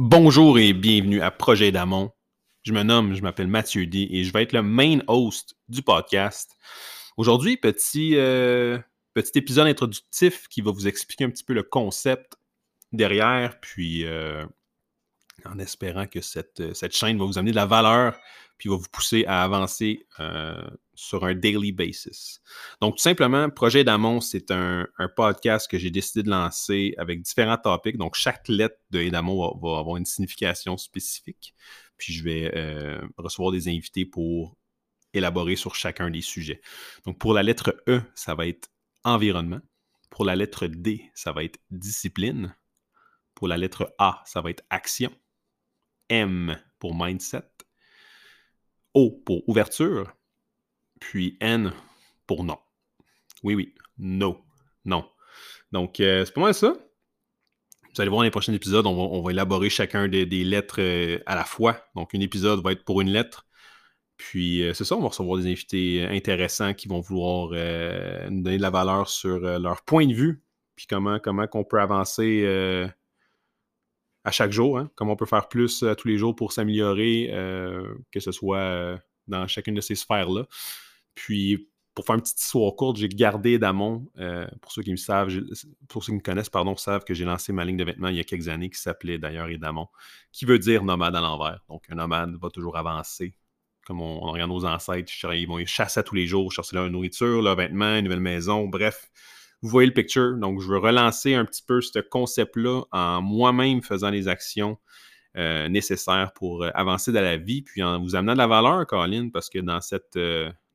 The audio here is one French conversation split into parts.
Bonjour et bienvenue à Projet d'Amont. Je me nomme, je m'appelle Mathieu D et je vais être le main host du podcast. Aujourd'hui, petit, euh, épisode introductif qui va vous expliquer un petit peu le concept derrière, puis euh, en espérant que cette, cette, chaîne va vous amener de la valeur, puis va vous pousser à avancer euh, sur un daily basis. Donc, tout simplement, Projet d'Amont, c'est un, podcast que j'ai décidé de lancer avec différents topics. Donc, chaque lettre de Edamon va, avoir une signification spécifique. Puis, je vais euh, recevoir des invités pour élaborer sur chacun des sujets. Donc, pour la lettre E, ça va être environnement. Pour la lettre D, ça va être discipline. Pour la lettre A, ça va être action. M pour mindset. O pour ouverture puis N pour non. Oui, oui, no, non. Donc, euh, c'est pas mal ça. Vous allez voir dans les prochains épisodes, on va, élaborer chacun des, lettres euh, à la fois. Donc, un épisode va être pour une lettre. Puis, euh, c'est ça, on va recevoir des invités intéressants qui vont vouloir nous donner de la valeur sur leur point de vue, puis comment, comment on peut avancer à chaque jour, hein. comment on peut faire plus tous les jours pour s'améliorer, que ce soit dans chacune de ces sphères-là. Puis, pour faire une petite histoire courte, j'ai gardé Damon. Euh, pour ceux qui me savent, pour ceux qui me connaissent, pardon, savent que j'ai lancé ma ligne de vêtements il y a quelques années qui s'appelait d'ailleurs Edamon, qui veut dire nomade à l'envers. Donc, un nomade va toujours avancer. Comme on, regarde nos ancêtres, ils vont chasser tous les jours, chercher leur nourriture, leur vêtements, une nouvelle maison, bref. Vous voyez le picture. Donc, je veux relancer un petit peu ce concept-là en moi-même faisant les actions euh, nécessaires pour euh, avancer dans la vie, puis en vous amenant de la valeur, Colin, parce que dans cette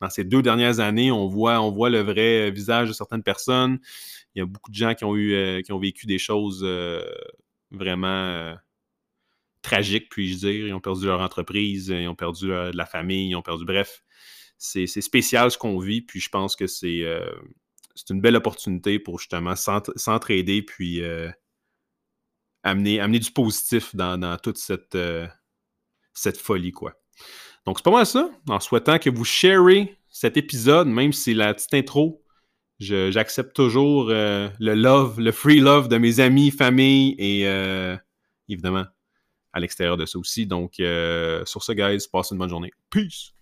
dans ces deux dernières années, on voit, on voit le vrai visage de certaines personnes. Il y a beaucoup de gens qui ont, eu, euh, qui ont vécu des choses euh, vraiment euh, tragiques, puis-je dire. Ils ont perdu leur entreprise, ils ont perdu de la famille, ils ont perdu. Bref, c'est spécial ce qu'on vit, puis je pense que c'est une belle opportunité pour justement s'entraider, puis amener, amener du positif dans, dans toute cette, cette folie, quoi. Donc, c'est pas mal ça. En souhaitant que vous sharez cet épisode, même si c'est la petite intro, j'accepte toujours euh, le love, le free love de mes amis, famille et euh, évidemment à l'extérieur de ça aussi. Donc, euh, sur ce, guys, passez une bonne journée. Peace!